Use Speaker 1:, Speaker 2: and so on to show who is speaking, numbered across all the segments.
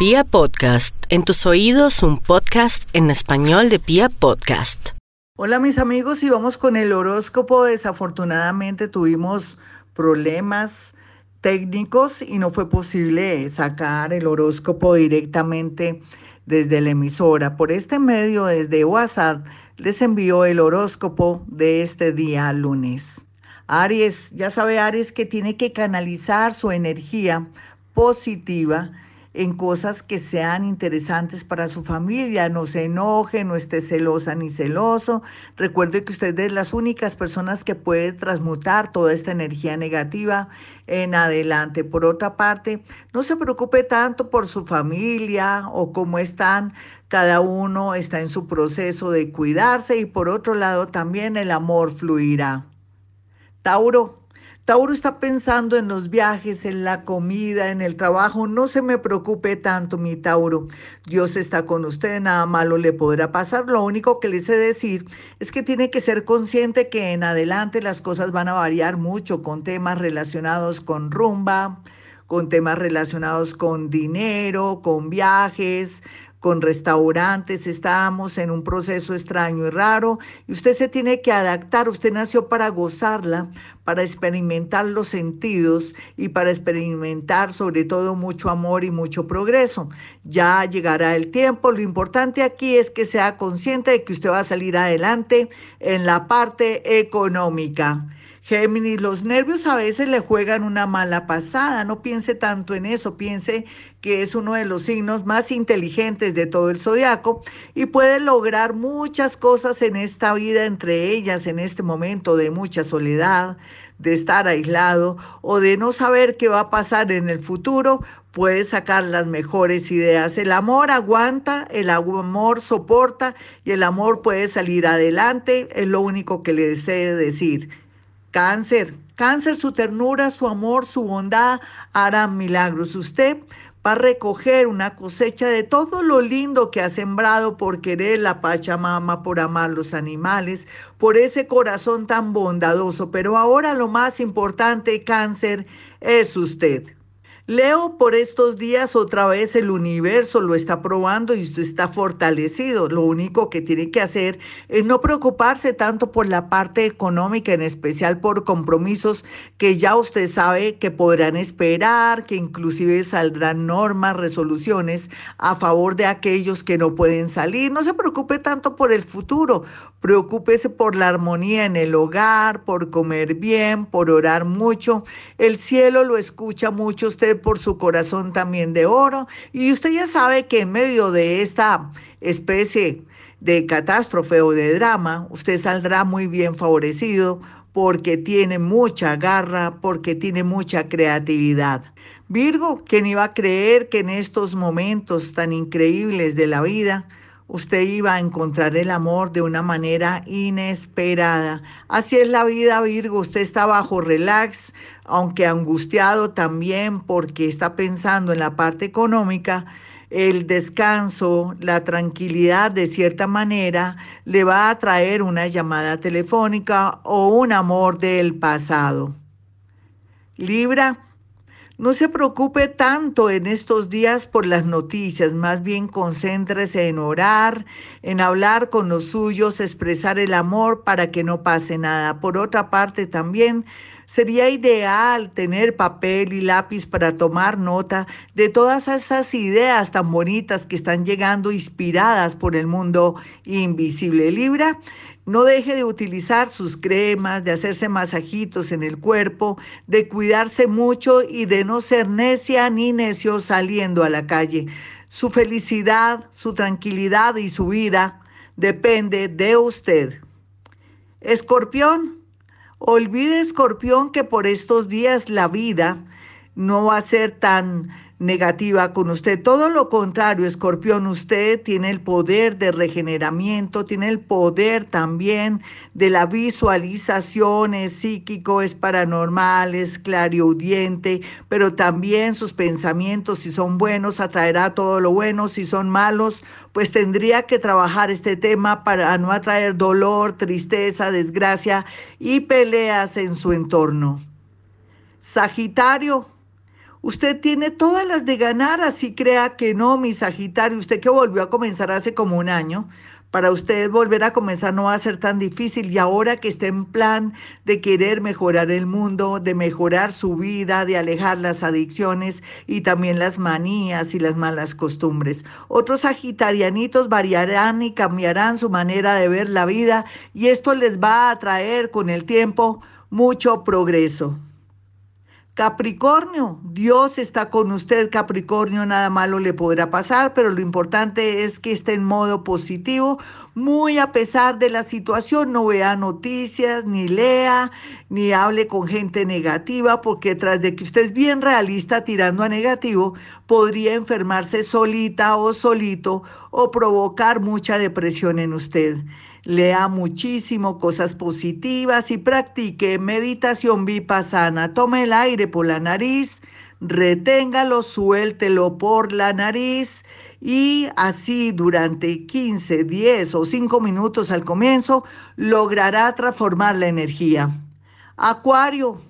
Speaker 1: Pia Podcast, en tus oídos un podcast en español de Pia Podcast.
Speaker 2: Hola mis amigos y vamos con el horóscopo. Desafortunadamente tuvimos problemas técnicos y no fue posible sacar el horóscopo directamente desde la emisora. Por este medio, desde WhatsApp, les envío el horóscopo de este día lunes. Aries, ya sabe Aries que tiene que canalizar su energía positiva en cosas que sean interesantes para su familia. No se enoje, no esté celosa ni celoso. Recuerde que usted es las únicas personas que puede transmutar toda esta energía negativa en adelante. Por otra parte, no se preocupe tanto por su familia o cómo están. Cada uno está en su proceso de cuidarse y por otro lado también el amor fluirá. Tauro, Tauro está pensando en los viajes, en la comida, en el trabajo. No se me preocupe tanto, mi Tauro. Dios está con usted, nada malo le podrá pasar. Lo único que le sé decir es que tiene que ser consciente que en adelante las cosas van a variar mucho con temas relacionados con rumba, con temas relacionados con dinero, con viajes, con restaurantes, estamos en un proceso extraño y raro y usted se tiene que adaptar, usted nació para gozarla, para experimentar los sentidos y para experimentar sobre todo mucho amor y mucho progreso. Ya llegará el tiempo, lo importante aquí es que sea consciente de que usted va a salir adelante en la parte económica. Géminis, los nervios a veces le juegan una mala pasada, no piense tanto en eso, piense que es uno de los signos más inteligentes de todo el zodiaco y puede lograr muchas cosas en esta vida, entre ellas en este momento de mucha soledad, de estar aislado o de no saber qué va a pasar en el futuro, puede sacar las mejores ideas. El amor aguanta, el amor soporta y el amor puede salir adelante, es lo único que le deseo decir. Cáncer, cáncer, su ternura, su amor, su bondad harán milagros. Usted va a recoger una cosecha de todo lo lindo que ha sembrado por querer la Pachamama, por amar los animales, por ese corazón tan bondadoso. Pero ahora lo más importante, cáncer, es usted. Leo por estos días otra vez el universo lo está probando y usted está fortalecido. Lo único que tiene que hacer es no preocuparse tanto por la parte económica, en especial por compromisos que ya usted sabe que podrán esperar, que inclusive saldrán normas, resoluciones a favor de aquellos que no pueden salir. No se preocupe tanto por el futuro, preocúpese por la armonía en el hogar, por comer bien, por orar mucho. El cielo lo escucha mucho usted por su corazón también de oro. Y usted ya sabe que en medio de esta especie de catástrofe o de drama, usted saldrá muy bien favorecido porque tiene mucha garra, porque tiene mucha creatividad. Virgo, ¿quién iba a creer que en estos momentos tan increíbles de la vida, usted iba a encontrar el amor de una manera inesperada. Así es la vida, Virgo. Usted está bajo relax, aunque angustiado también porque está pensando en la parte económica. El descanso, la tranquilidad de cierta manera le va a traer una llamada telefónica o un amor del pasado. Libra, no se preocupe tanto en estos días por las noticias, más bien concéntrese en orar, en hablar con los suyos, expresar el amor para que no pase nada. Por otra parte, también sería ideal tener papel y lápiz para tomar nota de todas esas ideas tan bonitas que están llegando inspiradas por el mundo invisible. Libra, no deje de utilizar sus cremas, de hacerse masajitos en el cuerpo, de cuidarse mucho y de no ser necia ni necio saliendo a la calle. Su felicidad, su tranquilidad y su vida depende de usted. Escorpión, olvide Escorpión que por estos días la vida no va a ser tan negativa con usted. Todo lo contrario, escorpión, usted tiene el poder de regeneramiento, tiene el poder también de la visualización, es psíquico, es paranormal, es clariaudiente, pero también sus pensamientos, si son buenos, atraerá todo lo bueno, si son malos, pues tendría que trabajar este tema para no atraer dolor, tristeza, desgracia y peleas en su entorno. Sagitario, Usted tiene todas las de ganar, así crea que no, mi Sagitario, usted que volvió a comenzar hace como un año, para usted volver a comenzar no va a ser tan difícil y ahora que esté en plan de querer mejorar el mundo, de mejorar su vida, de alejar las adicciones y también las manías y las malas costumbres. Otros sagitarianitos variarán y cambiarán su manera de ver la vida y esto les va a traer con el tiempo mucho progreso. Capricornio, Dios está con usted, Capricornio, nada malo le podrá pasar, pero lo importante es que esté en modo positivo, muy a pesar de la situación, no vea noticias, ni lea, ni hable con gente negativa, porque tras de que usted es bien realista tirando a negativo, podría enfermarse solita o solito o provocar mucha depresión en usted lea muchísimo cosas positivas y practique meditación vipassana. Tome el aire por la nariz, reténgalo, suéltelo por la nariz y así durante 15, 10 o 5 minutos al comienzo logrará transformar la energía. Acuario,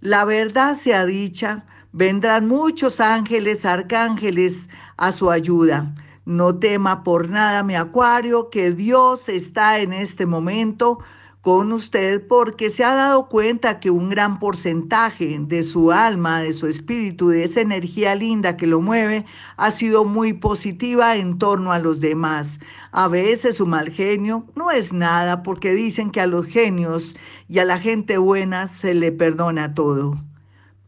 Speaker 2: la verdad sea dicha, vendrán muchos ángeles, arcángeles a su ayuda. No tema por nada, mi acuario, que Dios está en este momento con usted porque se ha dado cuenta que un gran porcentaje de su alma, de su espíritu, de esa energía linda que lo mueve, ha sido muy positiva en torno a los demás. A veces su mal genio no es nada porque dicen que a los genios y a la gente buena se le perdona todo.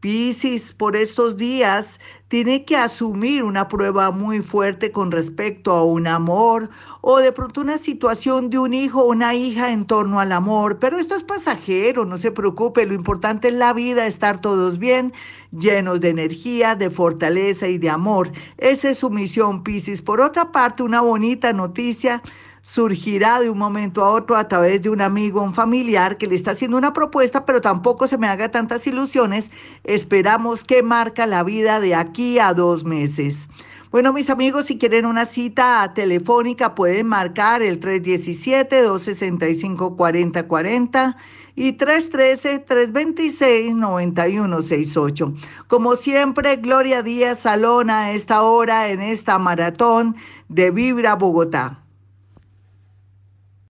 Speaker 2: Piscis por estos días tiene que asumir una prueba muy fuerte con respecto a un amor o de pronto una situación de un hijo o una hija en torno al amor, pero esto es pasajero, no se preocupe, lo importante es la vida, estar todos bien, llenos de energía, de fortaleza y de amor. Esa es su misión, Piscis. Por otra parte, una bonita noticia surgirá de un momento a otro a través de un amigo, un familiar que le está haciendo una propuesta, pero tampoco se me haga tantas ilusiones. Esperamos que marca la vida de aquí a dos meses. Bueno, mis amigos, si quieren una cita telefónica, pueden marcar el 317-265-4040 y 313-326-9168. Como siempre, Gloria Díaz Salona a esta hora en esta maratón de Vibra Bogotá.